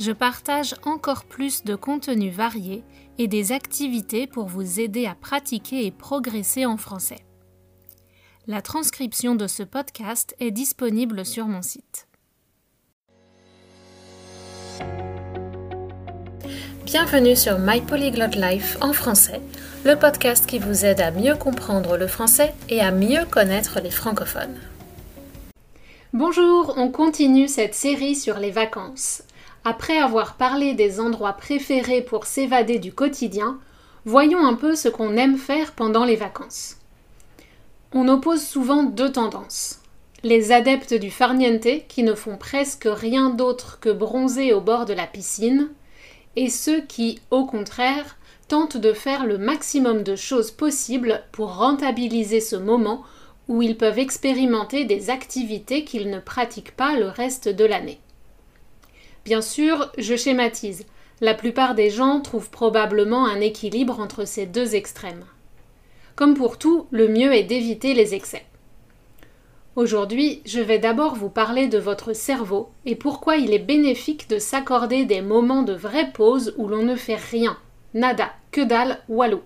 Je partage encore plus de contenus variés et des activités pour vous aider à pratiquer et progresser en français. La transcription de ce podcast est disponible sur mon site. Bienvenue sur My Polyglot Life en français, le podcast qui vous aide à mieux comprendre le français et à mieux connaître les francophones. Bonjour, on continue cette série sur les vacances. Après avoir parlé des endroits préférés pour s'évader du quotidien, voyons un peu ce qu'on aime faire pendant les vacances. On oppose souvent deux tendances. Les adeptes du farniente qui ne font presque rien d'autre que bronzer au bord de la piscine, et ceux qui, au contraire, tentent de faire le maximum de choses possibles pour rentabiliser ce moment où ils peuvent expérimenter des activités qu'ils ne pratiquent pas le reste de l'année. Bien sûr, je schématise. La plupart des gens trouvent probablement un équilibre entre ces deux extrêmes. Comme pour tout, le mieux est d'éviter les excès. Aujourd'hui, je vais d'abord vous parler de votre cerveau et pourquoi il est bénéfique de s'accorder des moments de vraie pause où l'on ne fait rien, nada, que dalle, walou.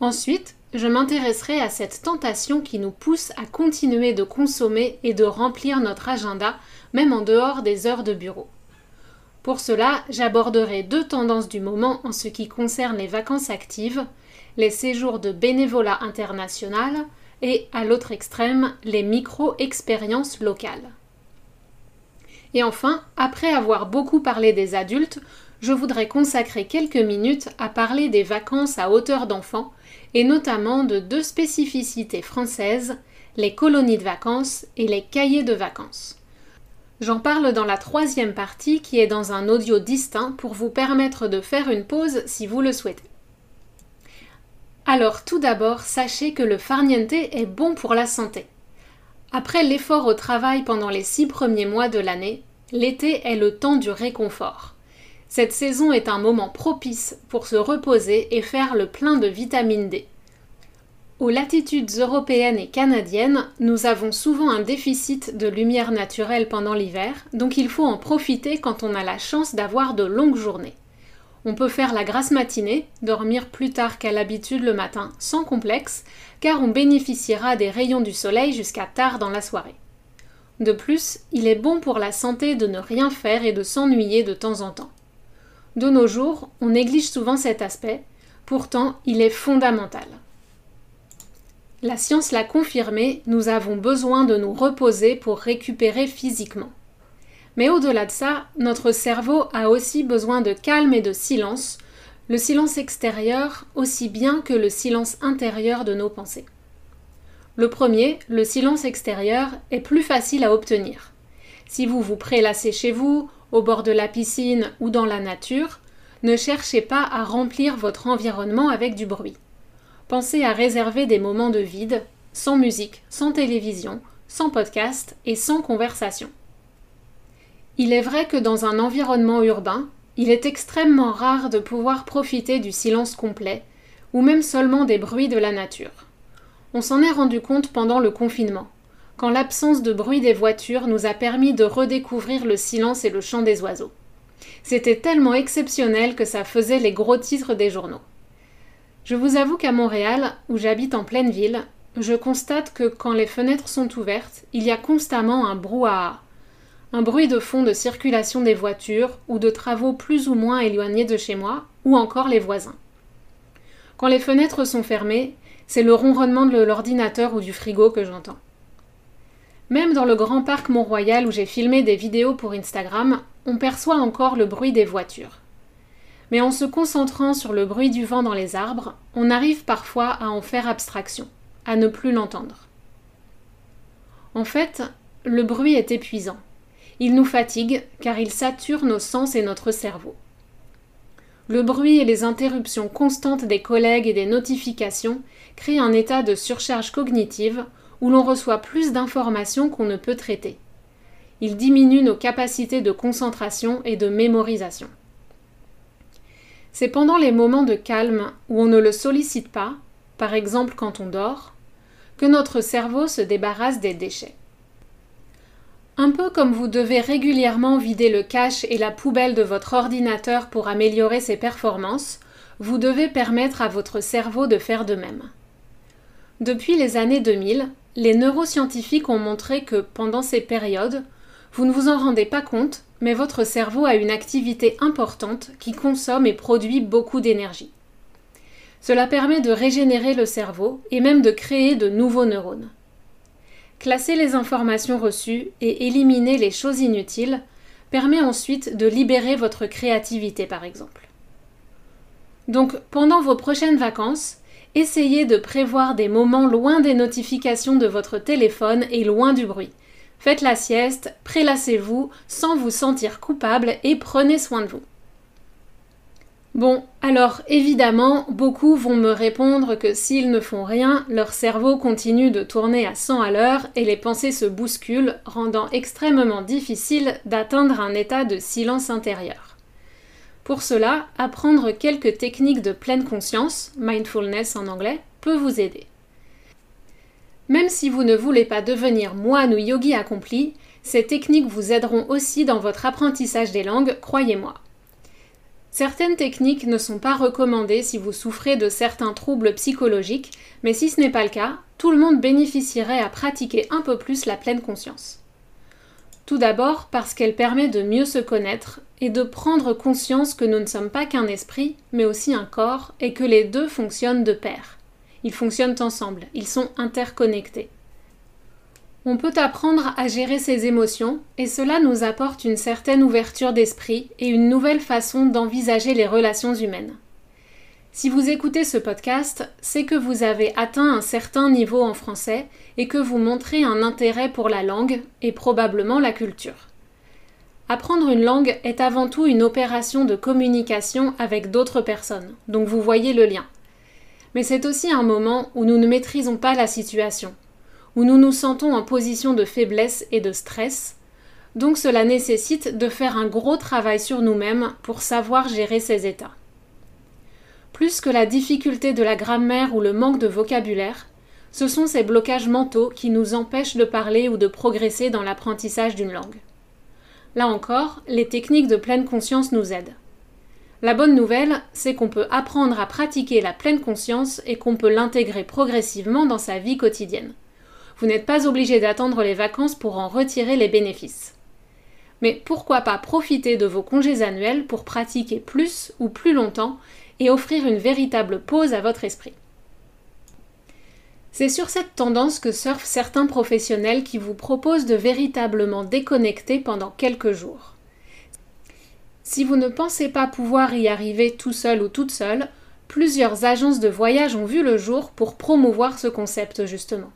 Ensuite, je m'intéresserai à cette tentation qui nous pousse à continuer de consommer et de remplir notre agenda, même en dehors des heures de bureau. Pour cela, j'aborderai deux tendances du moment en ce qui concerne les vacances actives, les séjours de bénévolat international et, à l'autre extrême, les micro-expériences locales. Et enfin, après avoir beaucoup parlé des adultes, je voudrais consacrer quelques minutes à parler des vacances à hauteur d'enfant et notamment de deux spécificités françaises, les colonies de vacances et les cahiers de vacances. J'en parle dans la troisième partie qui est dans un audio distinct pour vous permettre de faire une pause si vous le souhaitez. Alors tout d'abord, sachez que le farniente est bon pour la santé. Après l'effort au travail pendant les six premiers mois de l'année, l'été est le temps du réconfort. Cette saison est un moment propice pour se reposer et faire le plein de vitamine D. Aux latitudes européennes et canadiennes, nous avons souvent un déficit de lumière naturelle pendant l'hiver, donc il faut en profiter quand on a la chance d'avoir de longues journées. On peut faire la grasse matinée, dormir plus tard qu'à l'habitude le matin, sans complexe, car on bénéficiera des rayons du soleil jusqu'à tard dans la soirée. De plus, il est bon pour la santé de ne rien faire et de s'ennuyer de temps en temps. De nos jours, on néglige souvent cet aspect, pourtant il est fondamental. La science l'a confirmé, nous avons besoin de nous reposer pour récupérer physiquement. Mais au-delà de ça, notre cerveau a aussi besoin de calme et de silence, le silence extérieur aussi bien que le silence intérieur de nos pensées. Le premier, le silence extérieur, est plus facile à obtenir. Si vous vous prélassez chez vous, au bord de la piscine ou dans la nature, ne cherchez pas à remplir votre environnement avec du bruit pensez à réserver des moments de vide, sans musique, sans télévision, sans podcast et sans conversation. Il est vrai que dans un environnement urbain, il est extrêmement rare de pouvoir profiter du silence complet, ou même seulement des bruits de la nature. On s'en est rendu compte pendant le confinement, quand l'absence de bruit des voitures nous a permis de redécouvrir le silence et le chant des oiseaux. C'était tellement exceptionnel que ça faisait les gros titres des journaux. Je vous avoue qu'à Montréal, où j'habite en pleine ville, je constate que quand les fenêtres sont ouvertes, il y a constamment un brouhaha. Un bruit de fond de circulation des voitures ou de travaux plus ou moins éloignés de chez moi, ou encore les voisins. Quand les fenêtres sont fermées, c'est le ronronnement de l'ordinateur ou du frigo que j'entends. Même dans le grand parc Mont-Royal où j'ai filmé des vidéos pour Instagram, on perçoit encore le bruit des voitures mais en se concentrant sur le bruit du vent dans les arbres, on arrive parfois à en faire abstraction, à ne plus l'entendre. En fait, le bruit est épuisant. Il nous fatigue car il sature nos sens et notre cerveau. le bruit et les interruptions constantes des collègues et des notifications créent un état de surcharge cognitive où l'on reçoit plus d'informations qu'on ne peut traiter. Il diminue nos capacités de concentration et de mémorisation. C'est pendant les moments de calme où on ne le sollicite pas, par exemple quand on dort, que notre cerveau se débarrasse des déchets. Un peu comme vous devez régulièrement vider le cache et la poubelle de votre ordinateur pour améliorer ses performances, vous devez permettre à votre cerveau de faire de même. Depuis les années 2000, les neuroscientifiques ont montré que pendant ces périodes, vous ne vous en rendez pas compte, mais votre cerveau a une activité importante qui consomme et produit beaucoup d'énergie. Cela permet de régénérer le cerveau et même de créer de nouveaux neurones. Classer les informations reçues et éliminer les choses inutiles permet ensuite de libérer votre créativité par exemple. Donc pendant vos prochaines vacances, essayez de prévoir des moments loin des notifications de votre téléphone et loin du bruit. Faites la sieste, prélassez-vous sans vous sentir coupable et prenez soin de vous. Bon, alors évidemment, beaucoup vont me répondre que s'ils ne font rien, leur cerveau continue de tourner à 100 à l'heure et les pensées se bousculent, rendant extrêmement difficile d'atteindre un état de silence intérieur. Pour cela, apprendre quelques techniques de pleine conscience, mindfulness en anglais, peut vous aider. Même si vous ne voulez pas devenir moine ou yogi accompli, ces techniques vous aideront aussi dans votre apprentissage des langues, croyez-moi. Certaines techniques ne sont pas recommandées si vous souffrez de certains troubles psychologiques, mais si ce n'est pas le cas, tout le monde bénéficierait à pratiquer un peu plus la pleine conscience. Tout d'abord parce qu'elle permet de mieux se connaître et de prendre conscience que nous ne sommes pas qu'un esprit, mais aussi un corps, et que les deux fonctionnent de pair. Ils fonctionnent ensemble, ils sont interconnectés. On peut apprendre à gérer ses émotions et cela nous apporte une certaine ouverture d'esprit et une nouvelle façon d'envisager les relations humaines. Si vous écoutez ce podcast, c'est que vous avez atteint un certain niveau en français et que vous montrez un intérêt pour la langue et probablement la culture. Apprendre une langue est avant tout une opération de communication avec d'autres personnes, donc vous voyez le lien. Mais c'est aussi un moment où nous ne maîtrisons pas la situation, où nous nous sentons en position de faiblesse et de stress, donc cela nécessite de faire un gros travail sur nous-mêmes pour savoir gérer ces états. Plus que la difficulté de la grammaire ou le manque de vocabulaire, ce sont ces blocages mentaux qui nous empêchent de parler ou de progresser dans l'apprentissage d'une langue. Là encore, les techniques de pleine conscience nous aident. La bonne nouvelle, c'est qu'on peut apprendre à pratiquer la pleine conscience et qu'on peut l'intégrer progressivement dans sa vie quotidienne. Vous n'êtes pas obligé d'attendre les vacances pour en retirer les bénéfices. Mais pourquoi pas profiter de vos congés annuels pour pratiquer plus ou plus longtemps et offrir une véritable pause à votre esprit? C'est sur cette tendance que surfent certains professionnels qui vous proposent de véritablement déconnecter pendant quelques jours. Si vous ne pensez pas pouvoir y arriver tout seul ou toute seule, plusieurs agences de voyage ont vu le jour pour promouvoir ce concept justement.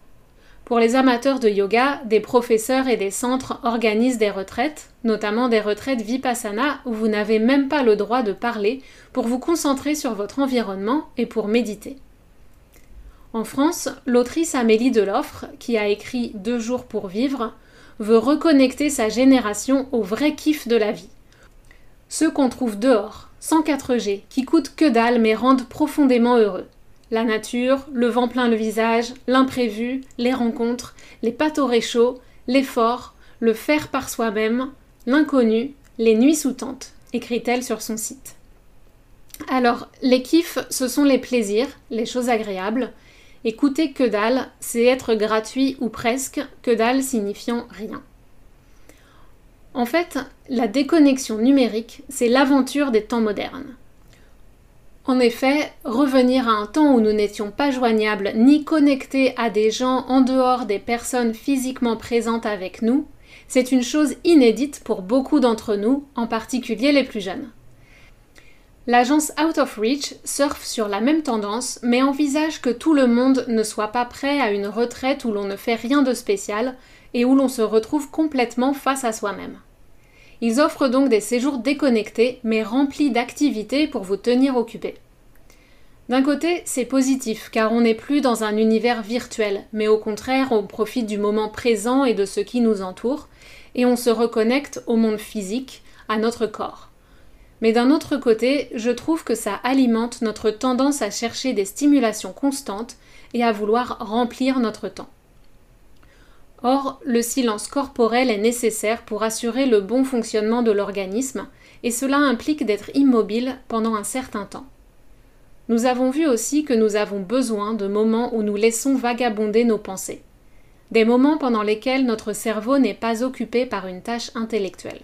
Pour les amateurs de yoga, des professeurs et des centres organisent des retraites, notamment des retraites vipassana où vous n'avez même pas le droit de parler pour vous concentrer sur votre environnement et pour méditer. En France, l'autrice Amélie Deloffre, qui a écrit Deux jours pour vivre, veut reconnecter sa génération au vrai kiff de la vie. Ceux qu'on trouve dehors, sans 4G, qui coûtent que dalle mais rendent profondément heureux. La nature, le vent plein le visage, l'imprévu, les rencontres, les pâtes au réchaud, l'effort, le faire par soi-même, l'inconnu, les nuits sous tente, écrit-elle sur son site. Alors, les kiffs, ce sont les plaisirs, les choses agréables. Écouter que dalle, c'est être gratuit ou presque, que dalle signifiant rien. En fait, la déconnexion numérique, c'est l'aventure des temps modernes. En effet, revenir à un temps où nous n'étions pas joignables ni connectés à des gens en dehors des personnes physiquement présentes avec nous, c'est une chose inédite pour beaucoup d'entre nous, en particulier les plus jeunes. L'agence Out of Reach surfe sur la même tendance, mais envisage que tout le monde ne soit pas prêt à une retraite où l'on ne fait rien de spécial et où l'on se retrouve complètement face à soi-même. Ils offrent donc des séjours déconnectés mais remplis d'activités pour vous tenir occupés. D'un côté, c'est positif car on n'est plus dans un univers virtuel, mais au contraire, on profite du moment présent et de ce qui nous entoure, et on se reconnecte au monde physique, à notre corps. Mais d'un autre côté, je trouve que ça alimente notre tendance à chercher des stimulations constantes et à vouloir remplir notre temps. Or, le silence corporel est nécessaire pour assurer le bon fonctionnement de l'organisme, et cela implique d'être immobile pendant un certain temps. Nous avons vu aussi que nous avons besoin de moments où nous laissons vagabonder nos pensées, des moments pendant lesquels notre cerveau n'est pas occupé par une tâche intellectuelle.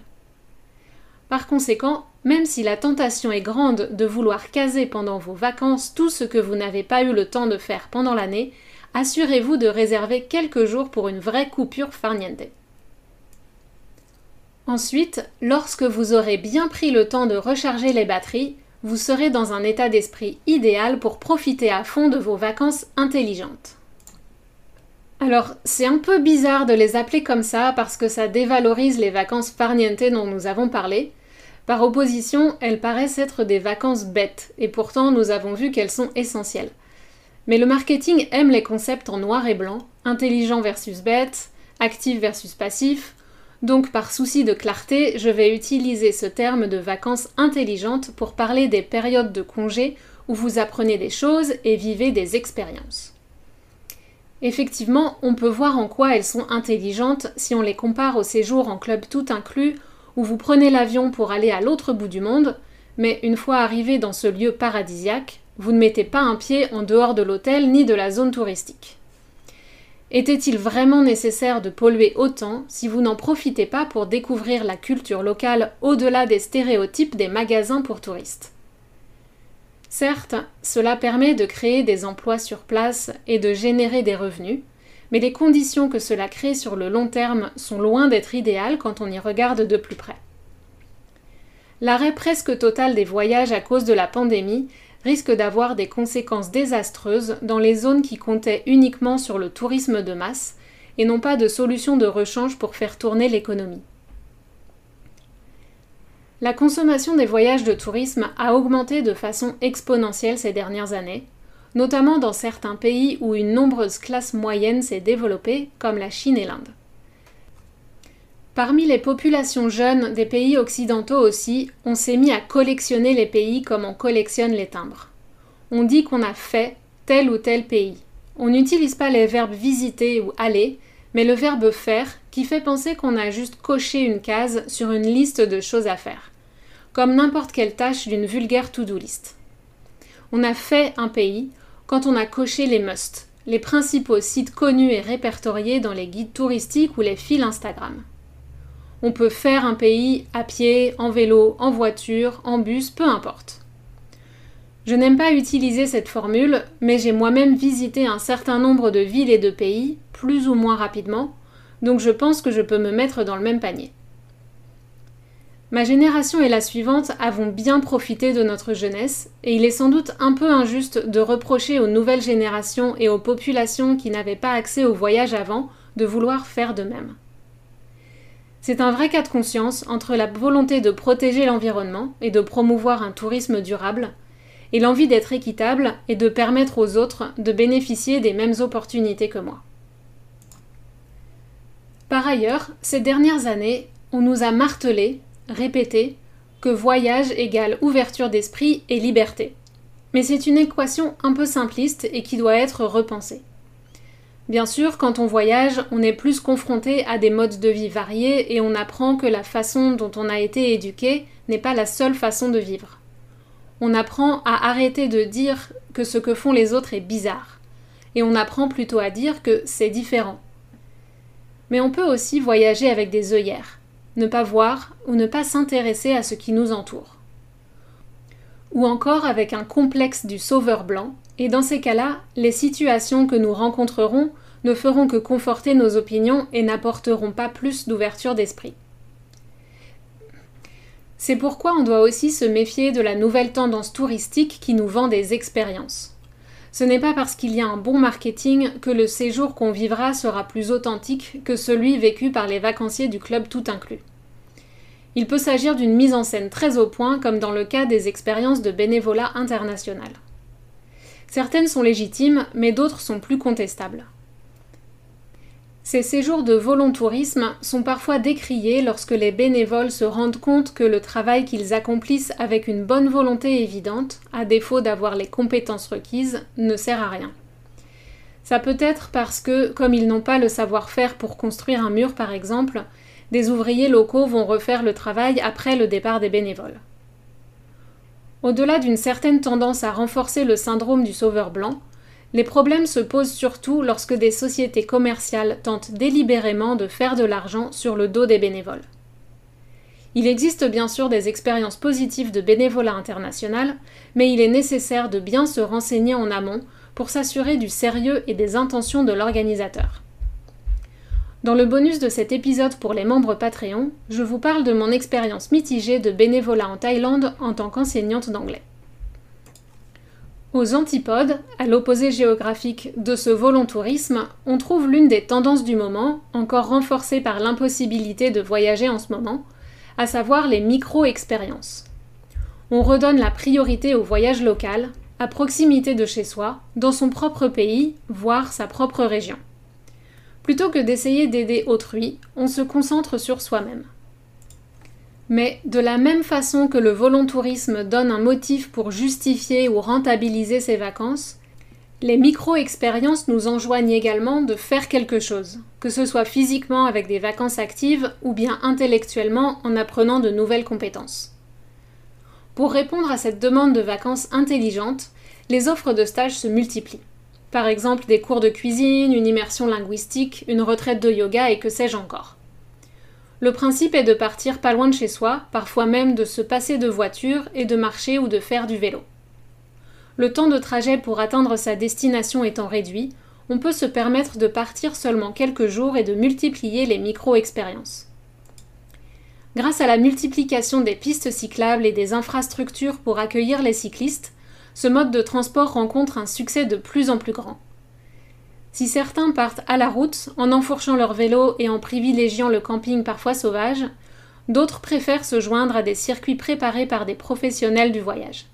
Par conséquent, même si la tentation est grande de vouloir caser pendant vos vacances tout ce que vous n'avez pas eu le temps de faire pendant l'année, assurez-vous de réserver quelques jours pour une vraie coupure farniente. Ensuite, lorsque vous aurez bien pris le temps de recharger les batteries, vous serez dans un état d'esprit idéal pour profiter à fond de vos vacances intelligentes. Alors, c'est un peu bizarre de les appeler comme ça parce que ça dévalorise les vacances farniente dont nous avons parlé. Par opposition, elles paraissent être des vacances bêtes, et pourtant nous avons vu qu'elles sont essentielles. Mais le marketing aime les concepts en noir et blanc, intelligent versus bête, actif versus passif, donc par souci de clarté, je vais utiliser ce terme de vacances intelligentes pour parler des périodes de congé où vous apprenez des choses et vivez des expériences. Effectivement, on peut voir en quoi elles sont intelligentes si on les compare au séjour en club tout inclus où vous prenez l'avion pour aller à l'autre bout du monde, mais une fois arrivé dans ce lieu paradisiaque, vous ne mettez pas un pied en dehors de l'hôtel ni de la zone touristique. Était-il vraiment nécessaire de polluer autant si vous n'en profitez pas pour découvrir la culture locale au-delà des stéréotypes des magasins pour touristes? Certes, cela permet de créer des emplois sur place et de générer des revenus, mais les conditions que cela crée sur le long terme sont loin d'être idéales quand on y regarde de plus près. L'arrêt presque total des voyages à cause de la pandémie risque d'avoir des conséquences désastreuses dans les zones qui comptaient uniquement sur le tourisme de masse et n'ont pas de solution de rechange pour faire tourner l'économie. La consommation des voyages de tourisme a augmenté de façon exponentielle ces dernières années, notamment dans certains pays où une nombreuse classe moyenne s'est développée, comme la Chine et l'Inde. Parmi les populations jeunes des pays occidentaux aussi, on s'est mis à collectionner les pays comme on collectionne les timbres. On dit qu'on a fait tel ou tel pays. On n'utilise pas les verbes visiter ou aller, mais le verbe faire qui fait penser qu'on a juste coché une case sur une liste de choses à faire, comme n'importe quelle tâche d'une vulgaire to-do list. On a fait un pays quand on a coché les must, les principaux sites connus et répertoriés dans les guides touristiques ou les fils Instagram. On peut faire un pays à pied, en vélo, en voiture, en bus, peu importe. Je n'aime pas utiliser cette formule, mais j'ai moi-même visité un certain nombre de villes et de pays, plus ou moins rapidement, donc je pense que je peux me mettre dans le même panier. Ma génération et la suivante avons bien profité de notre jeunesse, et il est sans doute un peu injuste de reprocher aux nouvelles générations et aux populations qui n'avaient pas accès au voyage avant de vouloir faire de même. C'est un vrai cas de conscience entre la volonté de protéger l'environnement et de promouvoir un tourisme durable, et l'envie d'être équitable et de permettre aux autres de bénéficier des mêmes opportunités que moi. Par ailleurs, ces dernières années, on nous a martelé, répété, que voyage égale ouverture d'esprit et liberté. Mais c'est une équation un peu simpliste et qui doit être repensée. Bien sûr, quand on voyage, on est plus confronté à des modes de vie variés et on apprend que la façon dont on a été éduqué n'est pas la seule façon de vivre. On apprend à arrêter de dire que ce que font les autres est bizarre, et on apprend plutôt à dire que c'est différent. Mais on peut aussi voyager avec des œillères, ne pas voir ou ne pas s'intéresser à ce qui nous entoure. Ou encore avec un complexe du sauveur blanc, et dans ces cas-là, les situations que nous rencontrerons ne feront que conforter nos opinions et n'apporteront pas plus d'ouverture d'esprit. C'est pourquoi on doit aussi se méfier de la nouvelle tendance touristique qui nous vend des expériences. Ce n'est pas parce qu'il y a un bon marketing que le séjour qu'on vivra sera plus authentique que celui vécu par les vacanciers du club tout inclus. Il peut s'agir d'une mise en scène très au point, comme dans le cas des expériences de bénévolat international. Certaines sont légitimes, mais d'autres sont plus contestables. Ces séjours de volontourisme sont parfois décriés lorsque les bénévoles se rendent compte que le travail qu'ils accomplissent avec une bonne volonté évidente, à défaut d'avoir les compétences requises, ne sert à rien. Ça peut être parce que, comme ils n'ont pas le savoir-faire pour construire un mur par exemple, des ouvriers locaux vont refaire le travail après le départ des bénévoles. Au-delà d'une certaine tendance à renforcer le syndrome du sauveur blanc, les problèmes se posent surtout lorsque des sociétés commerciales tentent délibérément de faire de l'argent sur le dos des bénévoles. Il existe bien sûr des expériences positives de bénévolat international, mais il est nécessaire de bien se renseigner en amont pour s'assurer du sérieux et des intentions de l'organisateur. Dans le bonus de cet épisode pour les membres Patreon, je vous parle de mon expérience mitigée de bénévolat en Thaïlande en tant qu'enseignante d'anglais. Aux antipodes, à l'opposé géographique de ce volontourisme, on trouve l'une des tendances du moment, encore renforcée par l'impossibilité de voyager en ce moment, à savoir les micro-expériences. On redonne la priorité au voyage local, à proximité de chez soi, dans son propre pays, voire sa propre région. Plutôt que d'essayer d'aider autrui, on se concentre sur soi-même. Mais de la même façon que le volontourisme donne un motif pour justifier ou rentabiliser ses vacances, les micro-expériences nous enjoignent également de faire quelque chose, que ce soit physiquement avec des vacances actives ou bien intellectuellement en apprenant de nouvelles compétences. Pour répondre à cette demande de vacances intelligentes, les offres de stage se multiplient. Par exemple des cours de cuisine, une immersion linguistique, une retraite de yoga et que sais-je encore. Le principe est de partir pas loin de chez soi, parfois même de se passer de voiture et de marcher ou de faire du vélo. Le temps de trajet pour atteindre sa destination étant réduit, on peut se permettre de partir seulement quelques jours et de multiplier les micro-expériences. Grâce à la multiplication des pistes cyclables et des infrastructures pour accueillir les cyclistes, ce mode de transport rencontre un succès de plus en plus grand. Si certains partent à la route, en enfourchant leur vélo et en privilégiant le camping parfois sauvage, d'autres préfèrent se joindre à des circuits préparés par des professionnels du voyage.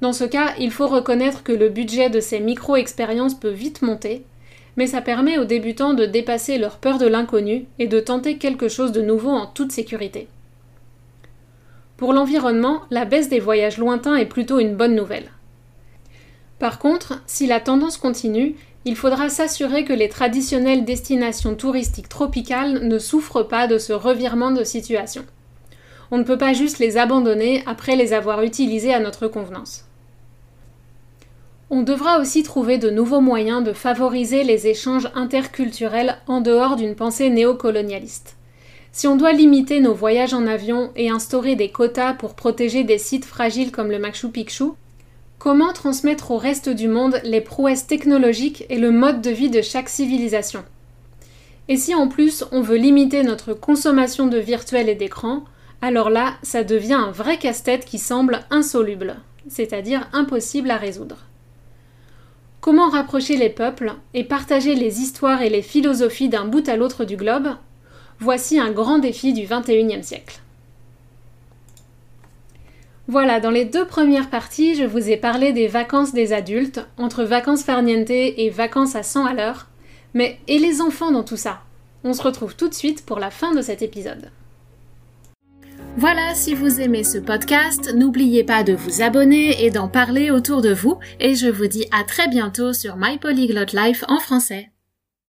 Dans ce cas, il faut reconnaître que le budget de ces micro-expériences peut vite monter, mais ça permet aux débutants de dépasser leur peur de l'inconnu et de tenter quelque chose de nouveau en toute sécurité. Pour l'environnement, la baisse des voyages lointains est plutôt une bonne nouvelle. Par contre, si la tendance continue, il faudra s'assurer que les traditionnelles destinations touristiques tropicales ne souffrent pas de ce revirement de situation. On ne peut pas juste les abandonner après les avoir utilisées à notre convenance. On devra aussi trouver de nouveaux moyens de favoriser les échanges interculturels en dehors d'une pensée néocolonialiste. Si on doit limiter nos voyages en avion et instaurer des quotas pour protéger des sites fragiles comme le Machu Picchu, Comment transmettre au reste du monde les prouesses technologiques et le mode de vie de chaque civilisation? Et si en plus on veut limiter notre consommation de virtuel et d'écran, alors là, ça devient un vrai casse-tête qui semble insoluble, c'est-à-dire impossible à résoudre. Comment rapprocher les peuples et partager les histoires et les philosophies d'un bout à l'autre du globe? Voici un grand défi du XXIe siècle. Voilà, dans les deux premières parties, je vous ai parlé des vacances des adultes, entre vacances farniente et vacances à 100 à l'heure. Mais et les enfants dans tout ça? On se retrouve tout de suite pour la fin de cet épisode. Voilà, si vous aimez ce podcast, n'oubliez pas de vous abonner et d'en parler autour de vous, et je vous dis à très bientôt sur My Polyglot Life en français.